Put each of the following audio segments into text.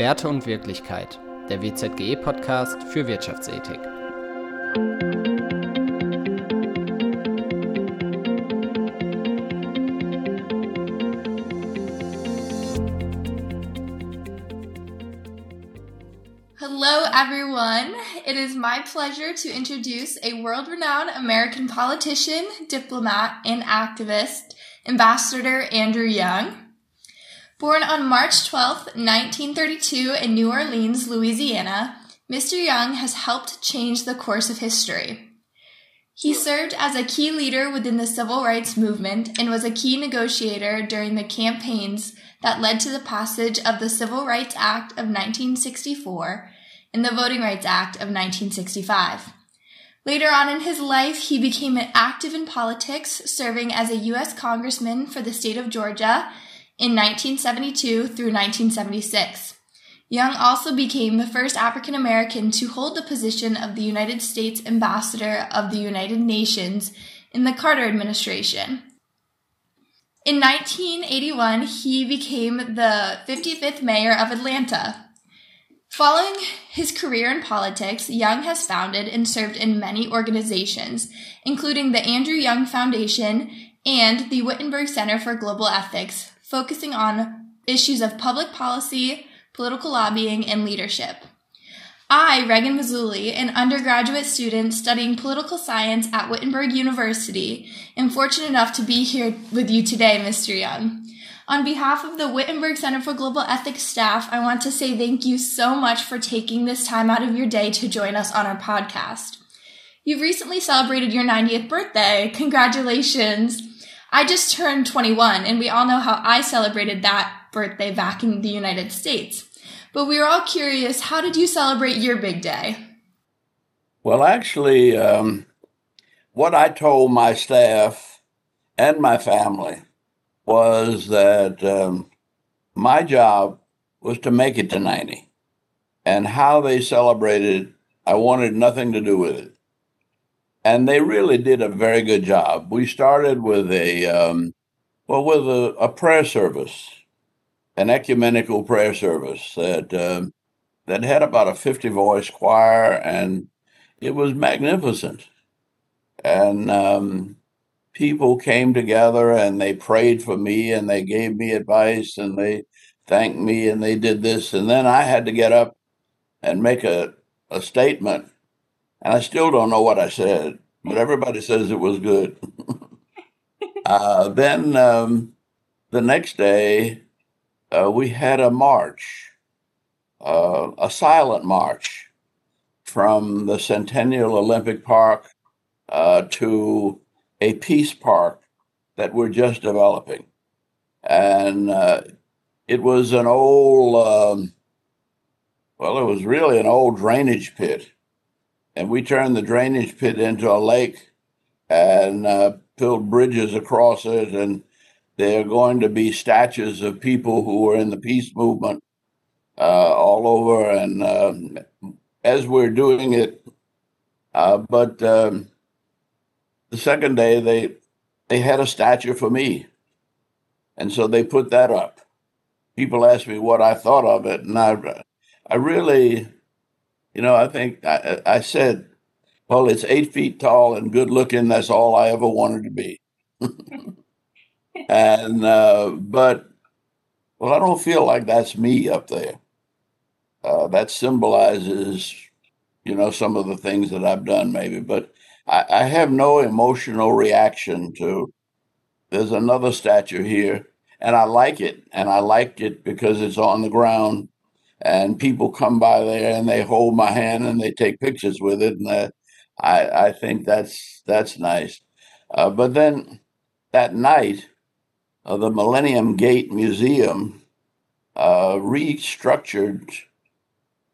Werte und Wirklichkeit, der WZGE-Podcast für Wirtschaftsethik. Hello, everyone. It is my pleasure to introduce a world renowned American politician, diplomat, and activist, Ambassador Andrew Young. Born on March 12, 1932, in New Orleans, Louisiana, Mr. Young has helped change the course of history. He served as a key leader within the civil rights movement and was a key negotiator during the campaigns that led to the passage of the Civil Rights Act of 1964 and the Voting Rights Act of 1965. Later on in his life, he became active in politics, serving as a U.S. Congressman for the state of Georgia in 1972 through 1976. Young also became the first African American to hold the position of the United States Ambassador of the United Nations in the Carter administration. In 1981, he became the 55th mayor of Atlanta. Following his career in politics, Young has founded and served in many organizations, including the Andrew Young Foundation and the Wittenberg Center for Global Ethics, focusing on issues of public policy, political lobbying, and leadership. I, Regan Mazzulli, an undergraduate student studying political science at Wittenberg University, am fortunate enough to be here with you today, Mr. Young. On behalf of the Wittenberg Center for Global Ethics staff, I want to say thank you so much for taking this time out of your day to join us on our podcast. You've recently celebrated your 90th birthday. Congratulations. I just turned 21, and we all know how I celebrated that birthday back in the United States. But we were all curious how did you celebrate your big day? Well, actually, um, what I told my staff and my family was that um, my job was to make it to 90. And how they celebrated, I wanted nothing to do with it. And they really did a very good job. We started with a, um, well, with a, a, prayer service, an ecumenical prayer service that, um, that had about a 50 voice choir, and it was magnificent. And um, people came together and they prayed for me and they gave me advice and they thanked me and they did this. And then I had to get up and make a, a statement. And I still don't know what I said, but everybody says it was good. uh, then um, the next day, uh, we had a march, uh, a silent march from the Centennial Olympic Park uh, to a peace park that we're just developing. And uh, it was an old, um, well, it was really an old drainage pit. And we turned the drainage pit into a lake and uh, built bridges across it. And there are going to be statues of people who were in the peace movement uh, all over. And um, as we're doing it, uh, but um, the second day they they had a statue for me and so they put that up people asked me what i thought of it and i i really you know i think i, I said well it's eight feet tall and good looking that's all i ever wanted to be and uh, but well i don't feel like that's me up there uh, that symbolizes you know some of the things that i've done maybe but I, I have no emotional reaction to. There's another statue here, and I like it, and I like it because it's on the ground, and people come by there and they hold my hand and they take pictures with it, and I, I, I think that's that's nice. Uh, but then that night, uh, the Millennium Gate Museum uh, restructured.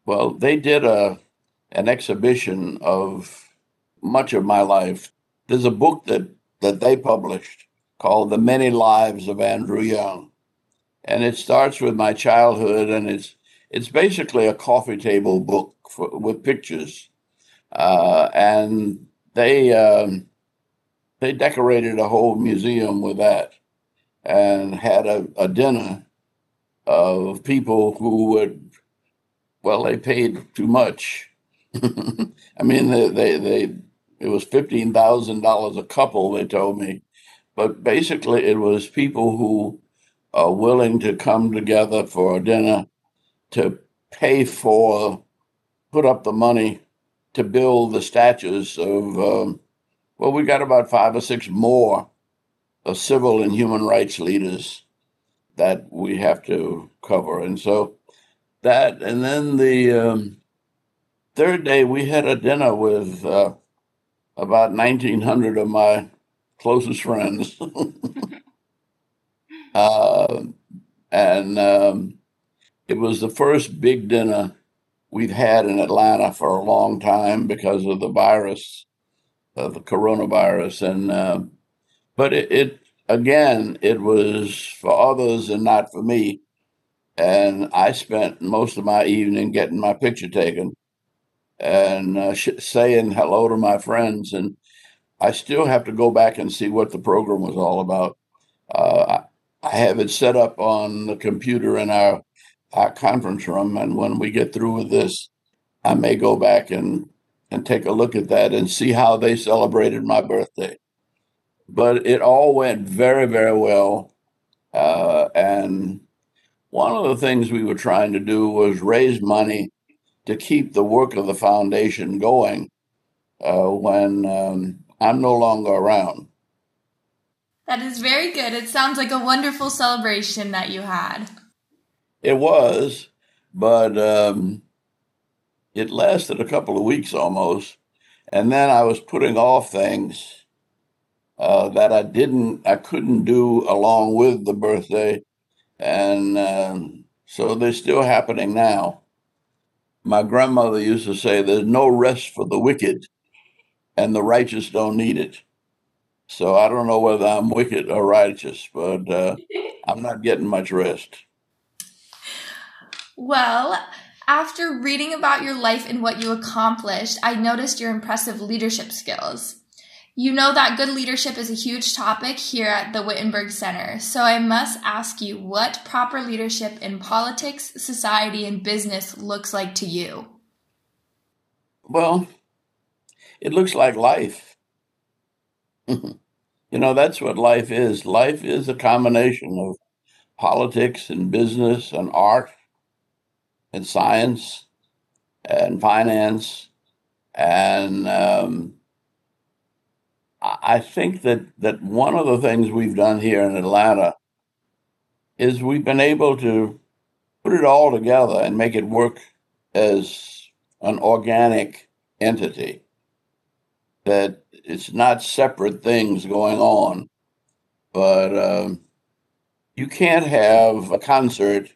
Well, they did a an exhibition of much of my life. There's a book that, that they published called The Many Lives of Andrew Young. And it starts with my childhood, and it's it's basically a coffee table book for, with pictures. Uh, and they um, they decorated a whole museum with that, and had a, a dinner of people who would well, they paid too much. I mean, they, they, they it was fifteen thousand dollars a couple. They told me, but basically, it was people who are willing to come together for a dinner to pay for, put up the money to build the statues of. Um, well, we got about five or six more of civil and human rights leaders that we have to cover, and so that, and then the um, third day we had a dinner with uh, about 1,900 of my closest friends. uh, and um, it was the first big dinner we've had in Atlanta for a long time because of the virus, of the coronavirus. And, uh, but it, it, again, it was for others and not for me. And I spent most of my evening getting my picture taken and uh, sh- saying hello to my friends. And I still have to go back and see what the program was all about. Uh, I have it set up on the computer in our, our conference room. And when we get through with this, I may go back and, and take a look at that and see how they celebrated my birthday. But it all went very, very well. Uh, and one of the things we were trying to do was raise money to keep the work of the foundation going uh, when um, I'm no longer around. That is very good. It sounds like a wonderful celebration that you had. It was, but um, it lasted a couple of weeks almost. And then I was putting off things uh, that I didn't, I couldn't do along with the birthday. And um, so they're still happening now my grandmother used to say, There's no rest for the wicked, and the righteous don't need it. So I don't know whether I'm wicked or righteous, but uh, I'm not getting much rest. Well, after reading about your life and what you accomplished, I noticed your impressive leadership skills. You know that good leadership is a huge topic here at the Wittenberg Center, so I must ask you what proper leadership in politics, society, and business looks like to you. Well, it looks like life. you know, that's what life is. Life is a combination of politics and business and art and science and finance and um, I think that that one of the things we've done here in Atlanta is we've been able to put it all together and make it work as an organic entity. That it's not separate things going on, but um, you can't have a concert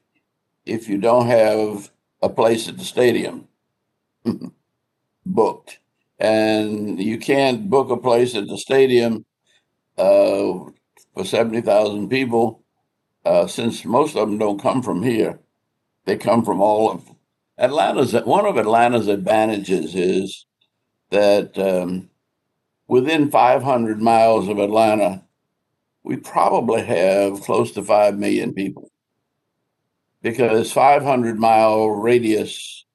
if you don't have a place at the stadium booked and you can't book a place at the stadium uh, for 70,000 people uh, since most of them don't come from here. They come from all of Atlanta's. One of Atlanta's advantages is that um, within 500 miles of Atlanta, we probably have close to 5 million people because 500 mile radius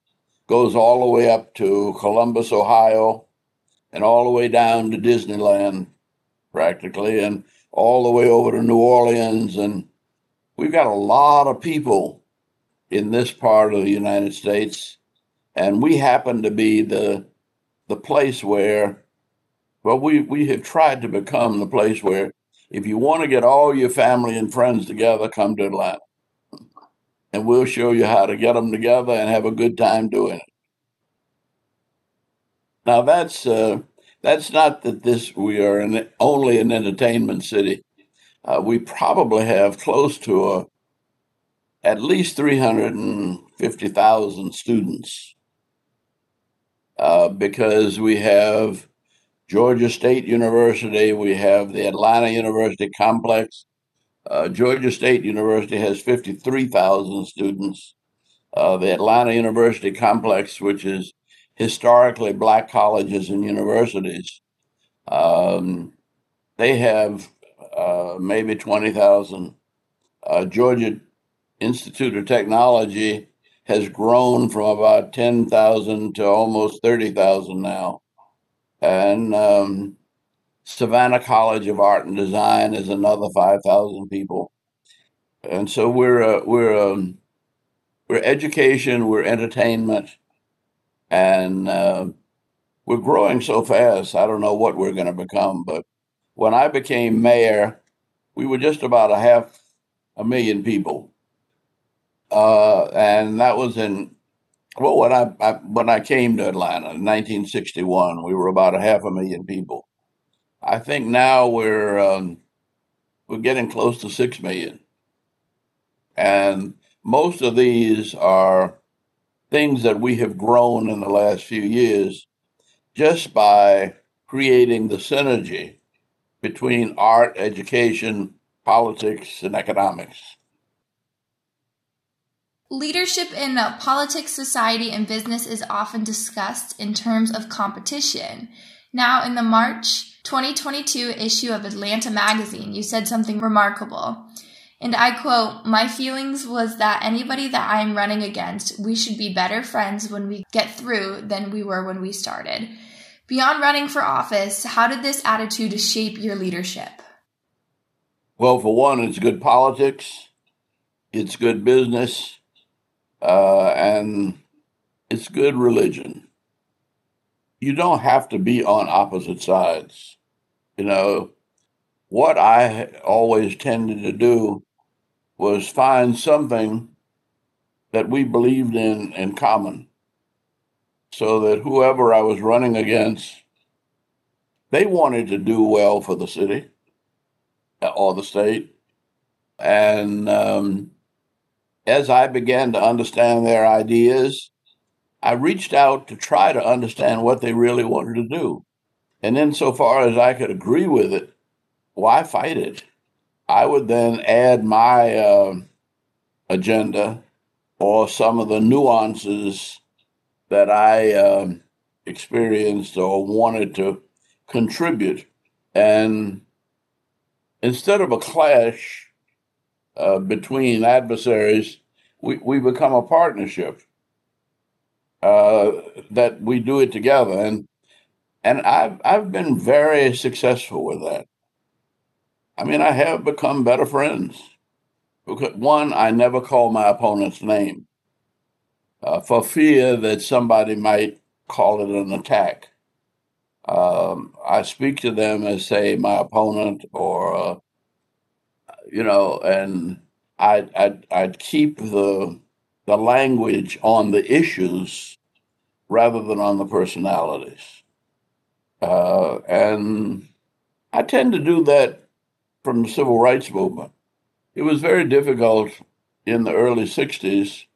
goes all the way up to Columbus, Ohio, and all the way down to Disneyland, practically, and all the way over to New Orleans. And we've got a lot of people in this part of the United States, and we happen to be the the place where, well, we we have tried to become the place where if you want to get all your family and friends together, come to Atlanta and we'll show you how to get them together and have a good time doing it. Now that's uh, that's not that this we are an, only an entertainment city. Uh, we probably have close to a, at least three hundred and fifty thousand students uh, because we have Georgia State University, we have the Atlanta University complex, uh, Georgia State University has 53,000 students. Uh, the Atlanta University complex, which is historically black colleges and universities, um, they have uh, maybe 20,000. Uh, Georgia Institute of Technology has grown from about 10,000 to almost 30,000 now. And um, Savannah College of Art and Design is another 5,000 people. And so we're, uh, we're, um, we're education, we're entertainment, and uh, we're growing so fast. I don't know what we're going to become, but when I became mayor, we were just about a half a million people, uh, and that was in well when I, I, when I came to Atlanta in 1961, we were about a half a million people. I think now we're um, we're getting close to six million, and most of these are things that we have grown in the last few years just by creating the synergy between art, education, politics, and economics. Leadership in politics, society, and business is often discussed in terms of competition. Now, in the March 2022 issue of Atlanta Magazine, you said something remarkable. And I quote, My feelings was that anybody that I am running against, we should be better friends when we get through than we were when we started. Beyond running for office, how did this attitude shape your leadership? Well, for one, it's good politics, it's good business, uh, and it's good religion. You don't have to be on opposite sides. You know, what I always tended to do was find something that we believed in in common so that whoever I was running against, they wanted to do well for the city uh, or the state. And um, as I began to understand their ideas, I reached out to try to understand what they really wanted to do. And insofar as I could agree with it, why fight it? I would then add my uh, agenda or some of the nuances that I um, experienced or wanted to contribute. And instead of a clash uh, between adversaries, we, we become a partnership uh, that we do it together. And and I've I've been very successful with that. I mean, I have become better friends. Because one, I never call my opponent's name uh, for fear that somebody might call it an attack. Um, I speak to them as, say, my opponent, or uh, you know, and I'd, I'd, I'd keep the the language on the issues rather than on the personalities. Uh, and I tend to do that from the civil rights movement. It was very difficult in the early 60s.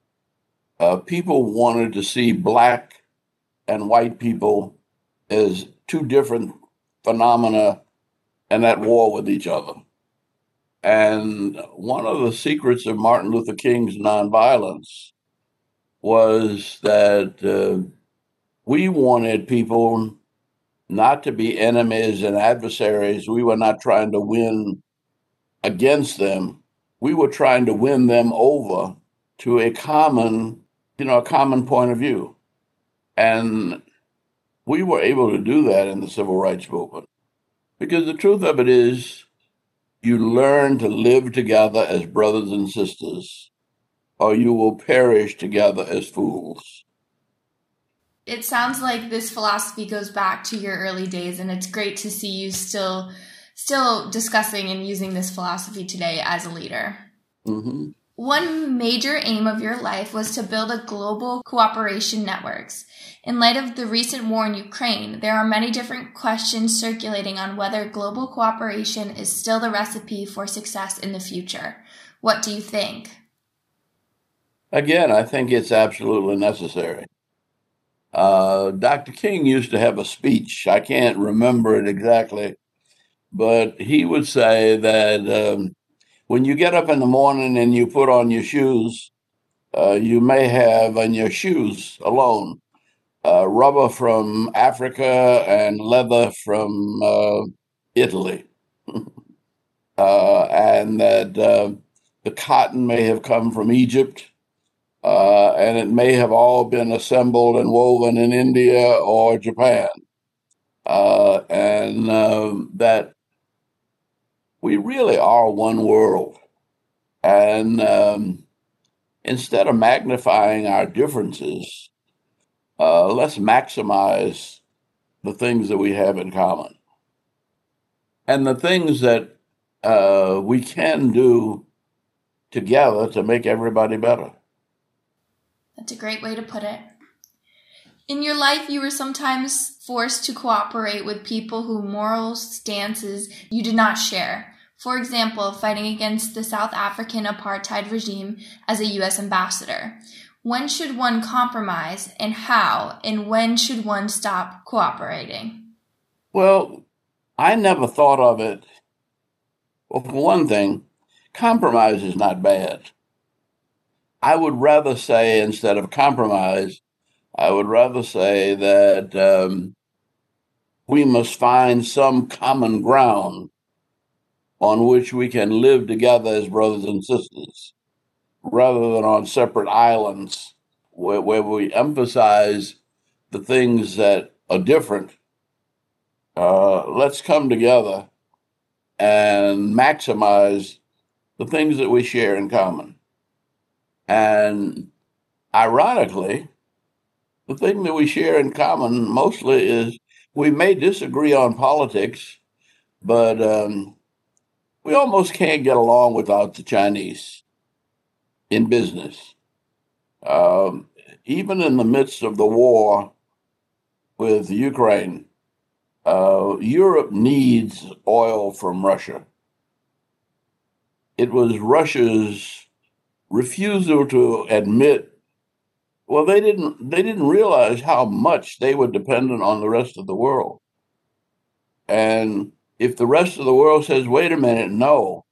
Uh, people wanted to see black and white people as two different phenomena and at war with each other. And one of the secrets of Martin Luther King's nonviolence was that uh, we wanted people not to be enemies and adversaries. We were not trying to win against them. We were trying to win them over to a common, you know, a common point of view. And we were able to do that in the civil rights movement. Because the truth of it is, you learn to live together as brothers and sisters, or you will perish together as fools it sounds like this philosophy goes back to your early days and it's great to see you still still discussing and using this philosophy today as a leader mm-hmm. One major aim of your life was to build a global cooperation networks in light of the recent war in ukraine there are many different questions circulating on whether global cooperation is still the recipe for success in the future what do you think again i think it's absolutely necessary uh, Dr. King used to have a speech. I can't remember it exactly, but he would say that um, when you get up in the morning and you put on your shoes, uh, you may have on your shoes alone uh, rubber from Africa and leather from uh, Italy. Uh, and that uh, the cotton may have come from Egypt uh, and it may have all been assembled and woven in India or Japan. And that we really are one world. And um, instead of magnifying our differences, uh, let's maximize the things that we have in common. And the things that uh, we can do together to make everybody better. That's a great way to put it. In your life, you were sometimes forced to cooperate with people whose moral stances you did not share. For example, fighting against the South African apartheid regime as a U.S. ambassador. When should one compromise and how, and when should one stop cooperating? Well, I never thought of it. Well, for one thing, compromise is not bad. I would rather say, instead of compromise, I would rather say that um, we must find some common ground on which we can live together as brothers and sisters rather than on separate islands where, where we emphasize the things that are different. Uh, let's come together and maximize the things that we share in common. And ironically, the thing that we share in common mostly is we may disagree on politics, but um, we almost can't get along without the Chinese in business. Um, even in the midst of the war with Ukraine, uh, Europe needs oil from Russia. It was Russia's refusal to admit well they didn't they didn't realize how much they were dependent on the rest of the world and if the rest of the world says wait a minute no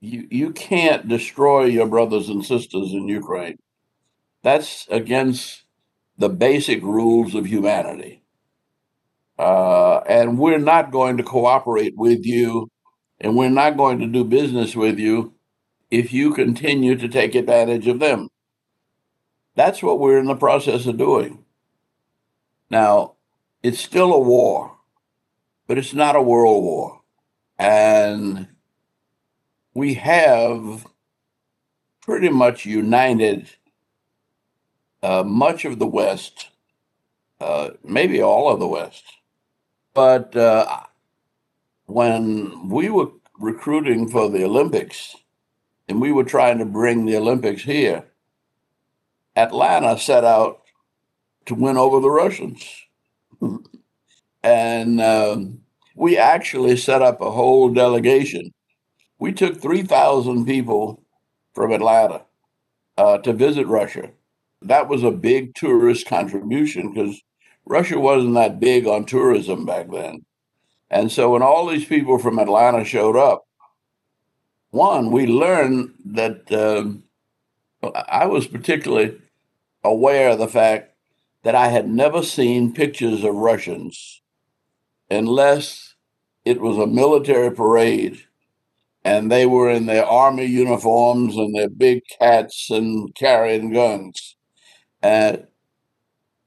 you you can't destroy your brothers and sisters in Ukraine. That's against the basic rules of humanity. Uh, and we're not going to cooperate with you, and we're not going to do business with you if you continue to take advantage of them. That's what we're in the process of doing. Now, it's still a war, but it's not a world war. And we have pretty much united uh, much of the West, uh, maybe all of the West. But uh, when we were recruiting for the Olympics and we were trying to bring the Olympics here, Atlanta set out to win over the Russians. and um, we actually set up a whole delegation we took 3,000 people from Atlanta uh, to visit Russia. That was a big tourist contribution because Russia wasn't that big on tourism back then. And so when all these people from Atlanta showed up, one, we learned that um, I was particularly aware of the fact that I had never seen pictures of Russians unless it was a military parade and they were in their army uniforms and their big hats and carrying guns. And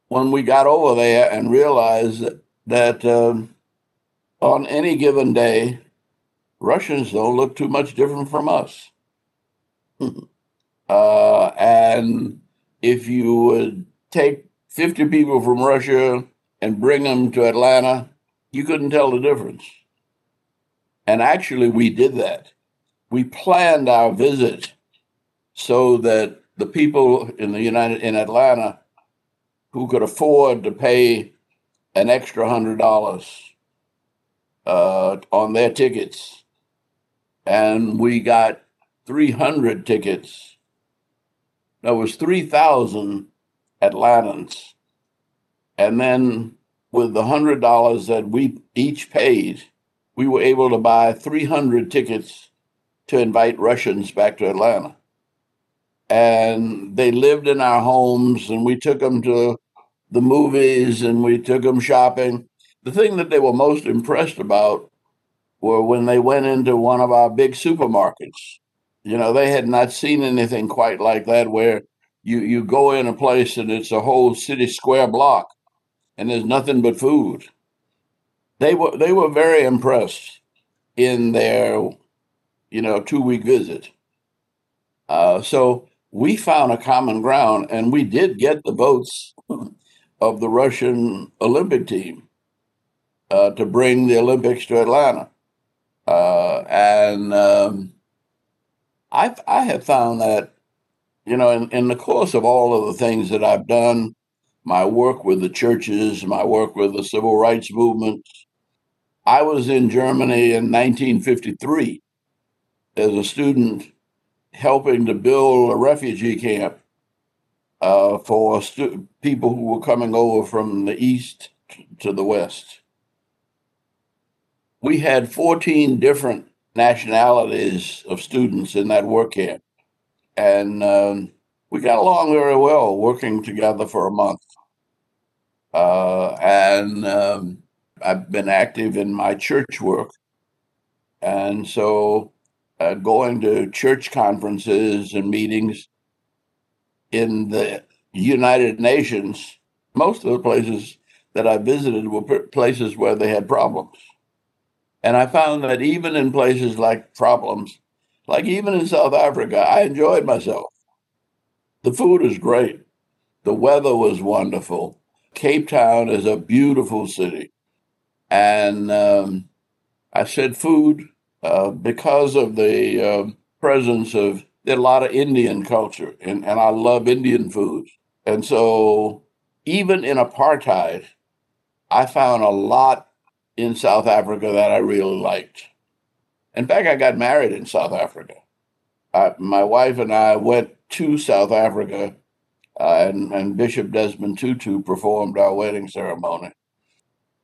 when we got over there and realized that, that um, on any given day, Russians don't look too much different from us. uh, and if you would take 50 people from Russia and bring them to Atlanta, you couldn't tell the difference. And actually, we did that. We planned our visit so that the people in the United in Atlanta who could afford to pay an extra hundred dollars uh, on their tickets, and we got three hundred tickets. There was three thousand Atlantans, and then with the hundred dollars that we each paid, we were able to buy 300 tickets to invite Russians back to Atlanta. And they lived in our homes, and we took them to the movies and we took them shopping. The thing that they were most impressed about were when they went into one of our big supermarkets. You know, they had not seen anything quite like that where you you go in a place and it's a whole city square block, and there's nothing but food. They were they were very impressed in their you know two week visit. Uh, so we found a common ground, and we did get the votes of the Russian Olympic team uh, to bring the Olympics to Atlanta. Uh, and um, I I have found that you know in, in the course of all of the things that I've done, my work with the churches, my work with the civil rights movement. I was in Germany in 1953 as a student helping to build a refugee camp uh, for stu- people who were coming over from the east to the west. We had 14 different nationalities of students in that work camp. And um, we got along very well working together for a month. Uh, and um, I've been active in my church work. And so uh, going to church conferences and meetings in the United Nations, most of the places that I visited were places where they had problems. And I found that even in places like problems, like even in South Africa, I enjoyed myself. The food is great. The weather was wonderful. Cape Town is a beautiful city. And um, I said food uh, because of the uh, presence of a lot of Indian culture, and, and I love Indian food. And so, even in apartheid, I found a lot in South Africa that I really liked. In fact, I got married in South Africa. I, my wife and I went to South Africa, uh, and, and Bishop Desmond Tutu performed our wedding ceremony.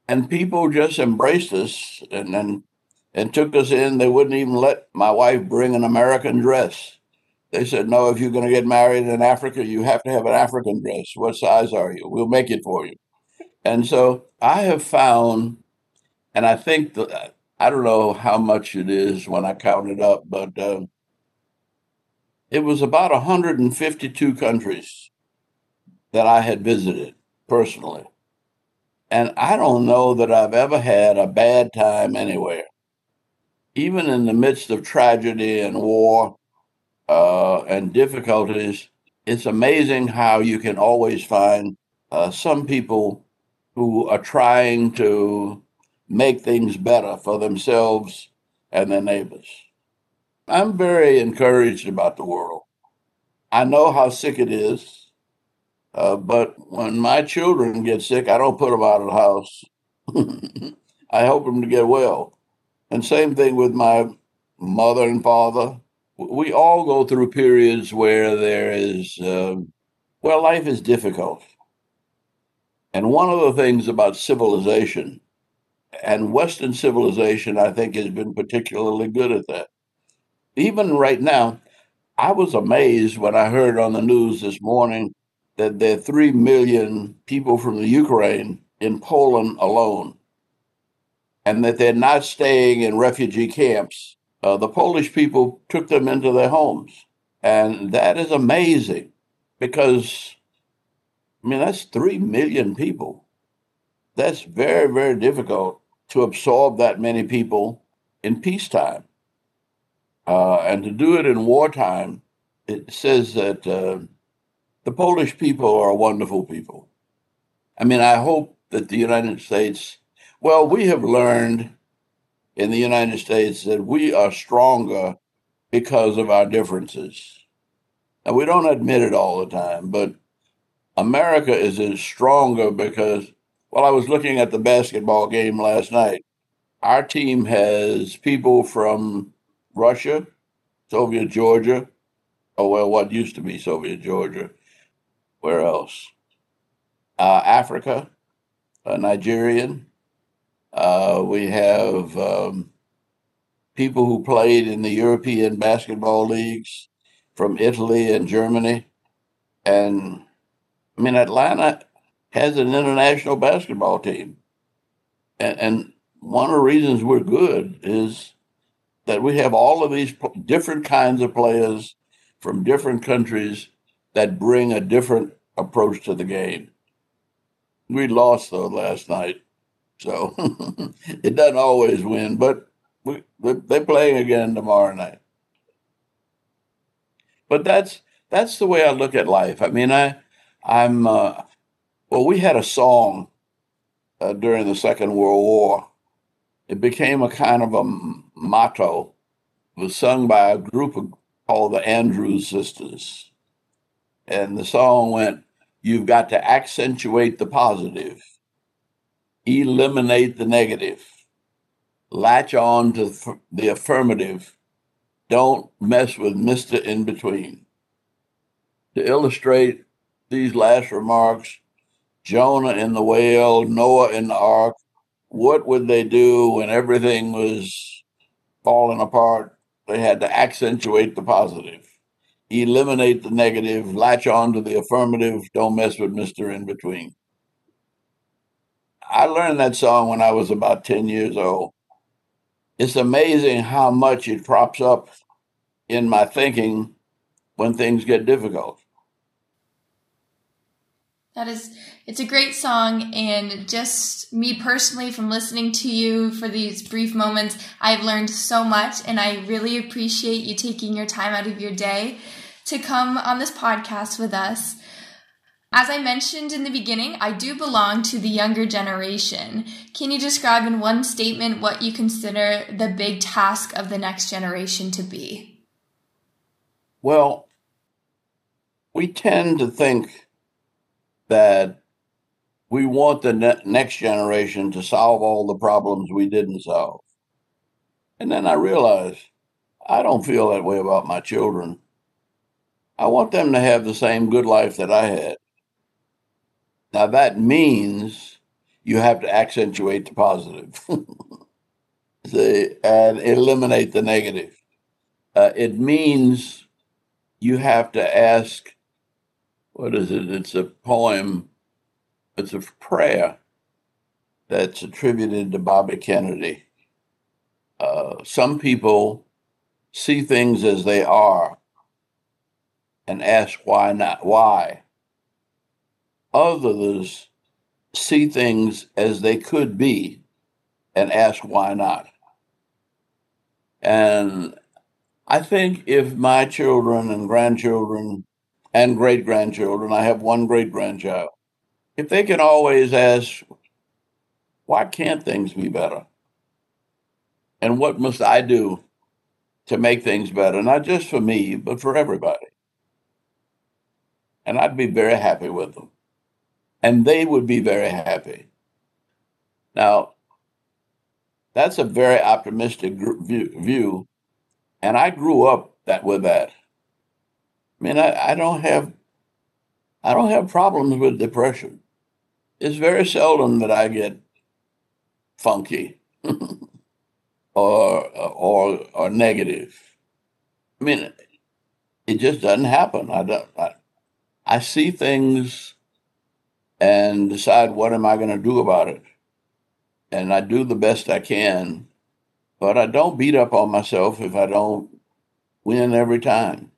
And people just embraced us and, and, and took us in. They wouldn't even let my wife bring an American dress. They said, No, if you're going to get married in Africa, you have to have an African dress. What size are you? We'll make it for you. And so I have found and I think that I don't know how much it is when I count it up, but uh, it was about 152 countries that I had visited personally. And I don't know that I've ever had a bad time anywhere. Even in the midst of tragedy and war uh, and difficulties, it's amazing how you can always find uh, some people who are trying to make things better for themselves and their neighbors. I'm very encouraged about the world. I know how sick it is, uh, but when my children get sick, I don't put them out of the house. I help them to get well. And same thing with my mother and father. We all go through periods where there is, uh, well, life is difficult. And one of the things about civilization and Western civilization, I think, has been particularly good at that. Even right now, I was amazed when I heard on the news this morning that there are 3 million people from the Ukraine in Poland alone, and that they're not staying in refugee camps. Uh, the Polish people took them into their homes. And that is amazing because, I mean, that's 3 million people. That's very, very difficult to absorb that many people in peacetime. Uh, and to do it in wartime, it says that uh, the Polish people are wonderful people. I mean, I hope that the United States, well, we have learned in the United States that we are stronger because of our differences. And we don't admit it all the time, but America is stronger because well, I was looking at the basketball game last night. Our team has people from Russia, Soviet Georgia, oh, well, what used to be Soviet Georgia. Where else? Uh, Africa, a Nigerian. Uh, we have um, people who played in the European basketball leagues from Italy and Germany. And I mean, Atlanta has an international basketball team. And, and one of the reasons we're good is that we have all of these different kinds of players from different countries that bring a different approach to the game. We lost though last night, so it doesn't always win, but we, they're playing again tomorrow night. But that's that's the way I look at life. I mean, I I'm uh, well. We had a song uh, during the Second World War. It became a kind of a motto. It was sung by a group of, called the Andrews Sisters, and the song went, "You've got to accentuate the positive, eliminate the negative, latch on to the affirmative." Don't mess with Mr. In Between. To illustrate these last remarks, Jonah in the whale, Noah in the ark, what would they do when everything was falling apart? They had to accentuate the positive, eliminate the negative, latch on to the affirmative, don't mess with Mr. In Between. I learned that song when I was about 10 years old it's amazing how much it props up in my thinking when things get difficult. That is, it's a great song, and just me personally, from listening to you for these brief moments, I've learned so much, and I really appreciate you taking your time out of your day to come on this podcast with us. As I mentioned in the beginning, I do belong to the younger generation. Can you describe in one statement what you consider the big task of the next generation to be? Well, we tend to think that we want the ne- next generation to solve all the problems we didn't solve. And then I realized I don't feel that way about my children. I want them to have the same good life that I had. Now that means you have to accentuate the positive See, and eliminate the negative. Uh, it means you have to ask what is it? It's a poem, it's a prayer that's attributed to Bobby Kennedy. Uh, some people see things as they are and ask why not why others see things as they could be and ask why not. And I think if my children and grandchildren and great grandchildren, I have one great grandchild, if they can always ask, why can't things be better? And what must I do to make things better, not just for me, but for everybody? And I'd be very happy with them and they would be very happy. Now, that's a very optimistic view, and I grew up that with that. I mean, I, I don't have I don't have problems with depression. It's very seldom that I get funky or or or negative. I mean, it just doesn't happen. I don't. I, I see things and decide what am I going to do about it. And I do the best I can, but I don't beat up on myself if I don't win every time.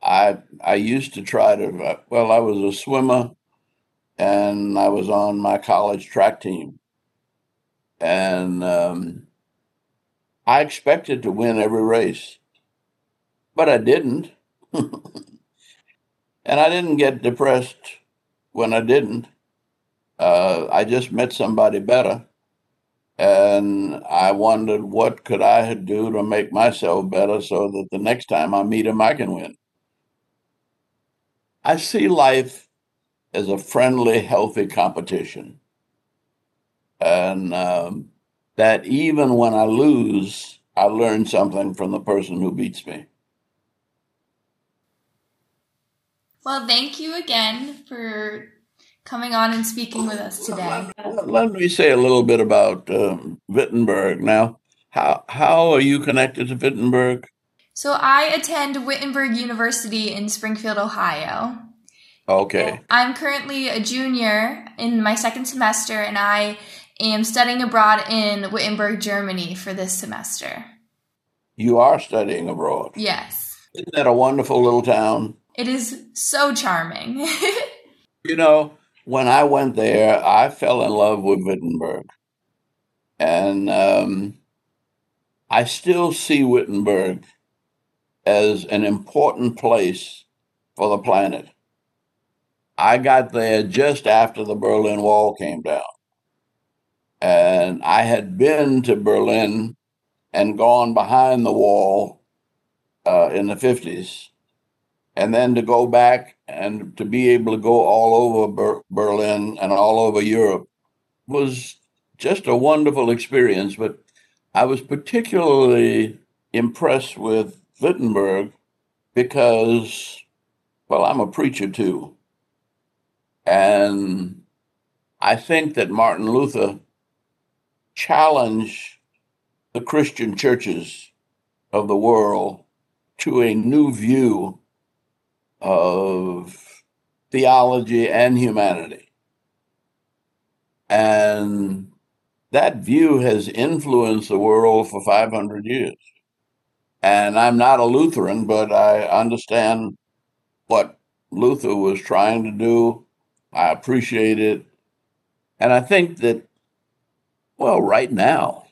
I I used to try to well I was a swimmer and I was on my college track team and um, I expected to win every race, but I didn't. and I didn't get depressed when I didn't. Uh, I just met somebody better, and I wondered what could I do to make myself better so that the next time I meet him, I can win. I see life as a friendly, healthy competition, and um, that even when I lose, I learn something from the person who beats me. Well, thank you again for coming on and speaking with us today. Let me say a little bit about um, Wittenberg now. How how are you connected to Wittenberg? So I attend Wittenberg University in Springfield, Ohio. Okay. I'm currently a junior in my second semester, and I am studying abroad in Wittenberg, Germany for this semester. You are studying abroad? Yes. Isn't that a wonderful little town? It is so charming. you know, when I went there, I fell in love with Wittenberg. And um, I still see Wittenberg as an important place for the planet. I got there just after the Berlin Wall came down. And I had been to Berlin and gone behind the wall uh, in the 50s. And then to go back and to be able to go all over Ber- Berlin and all over Europe was just a wonderful experience. But I was particularly impressed with Wittenberg because, well, I'm a preacher too. And I think that Martin Luther challenged the Christian churches of the world to a new view of theology and humanity. And that view has influenced the world for 500 years. And I'm not a Lutheran, but I understand what Luther was trying to do. I appreciate it. And I think that, well, right now,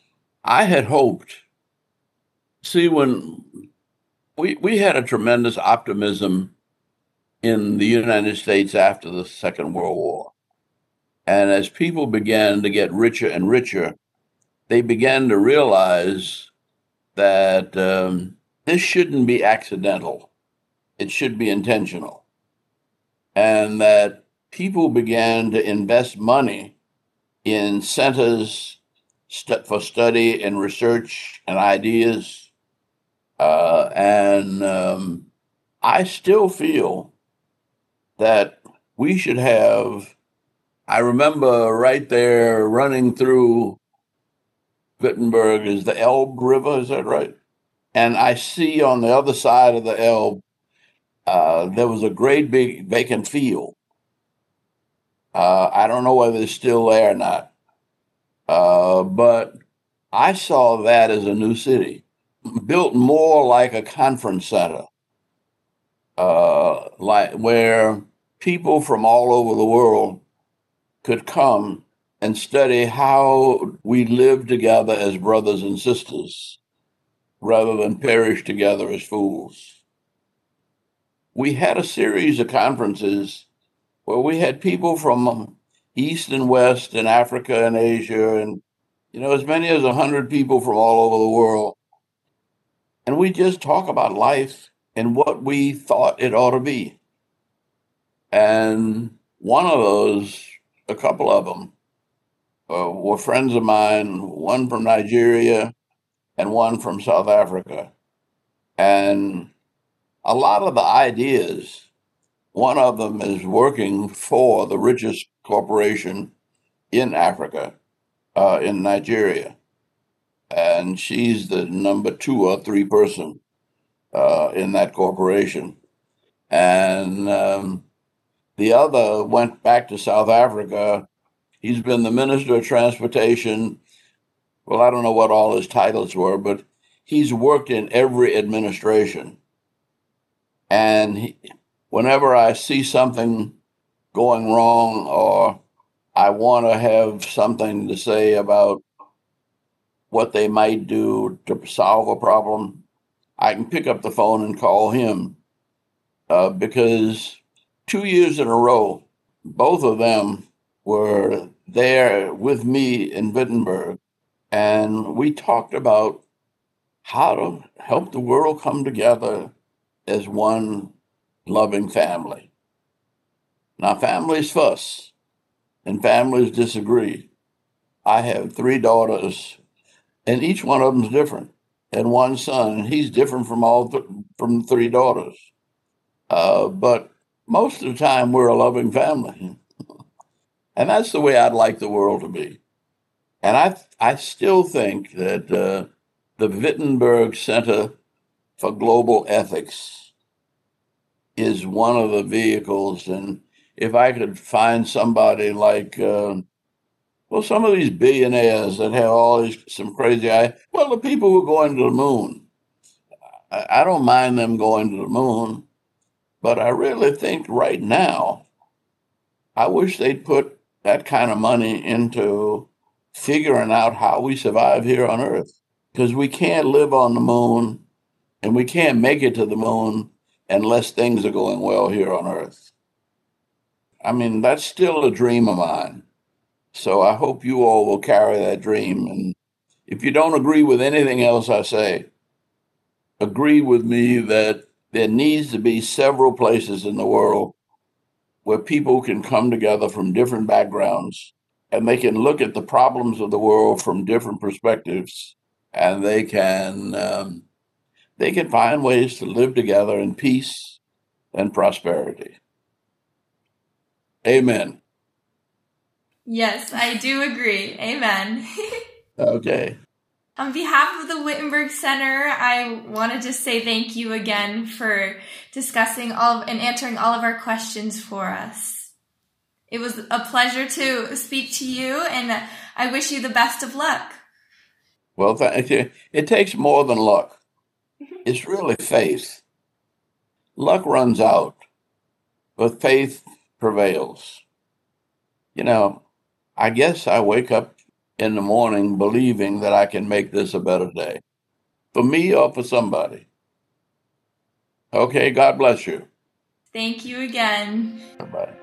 I had hoped. See, when we, we had a tremendous optimism in the United States after the Second World War. And as people began to get richer and richer, they began to realize that um, this shouldn't be accidental, it should be intentional. And that people began to invest money in centers st- for study and research and ideas. Uh, and um, I still feel that we should have. I remember right there running through Wittenberg is the Elbe River, is that right? And I see on the other side of the Elbe, uh, there was a great big vacant field. Uh, I don't know whether it's still there or not, uh, but I saw that as a new city, built more like a conference center, uh, like where people from all over the world could come and study how we live together as brothers and sisters rather than perish together as fools. We had a series of conferences where we had people from East and West and Africa and Asia and you know as many as 100 people from all over the world and we just talk about life and what we thought it ought to be and one of those a couple of them uh, were friends of mine, one from Nigeria and one from South Africa. And a lot of the ideas, one of them is working for the richest corporation in Africa, uh, in Nigeria. And she's the number two or three person uh, in that corporation. And um, the other went back to South Africa He's been the Minister of Transportation. Well, I don't know what all his titles were, but he's worked in every administration. And he, whenever I see something going wrong or I want to have something to say about what they might do to solve a problem, I can pick up the phone and call him. Uh, because two years in a row, both of them were there with me in Wittenberg, and we talked about how to help the world come together as one loving family. Now, families fuss and families disagree. I have three daughters, and each one of them's different, and one son, he's different from all th- from three daughters. Uh, but most of the time, we're a loving family. And that's the way I'd like the world to be. And I, I still think that uh, the Wittenberg Center for Global Ethics is one of the vehicles. And if I could find somebody like, uh, well, some of these billionaires that have all these some crazy ideas, well, the people who are going to the moon, I, I don't mind them going to the moon, But I really think right now, I wish they'd put that kind of money into figuring out how we survive here on Earth. Because we can't live on the moon and we can't make it to the moon unless things are going well here on Earth. I mean, that's still a dream of mine. So I hope you all will carry that dream. And if you don't agree with anything else I say, agree with me that there needs to be several places in the world where people can come together from different backgrounds and they can look at the problems of the world from different perspectives. And they can um, they can find ways to live together in peace and prosperity. Amen Yes, I do agree. Amen. okay. On behalf of the Wittenberg Center, I want to just say thank you again for discussing all of, and answering all of our questions for us. It was a pleasure to speak to you, and I wish you the best of luck. Well, thank you. It takes more than luck. Mm-hmm. It's really faith. Luck runs out, but faith prevails. You know, I guess I wake up in the morning believing that I can make this a better day for me or for somebody. Okay, God bless you. Thank you again. Bye.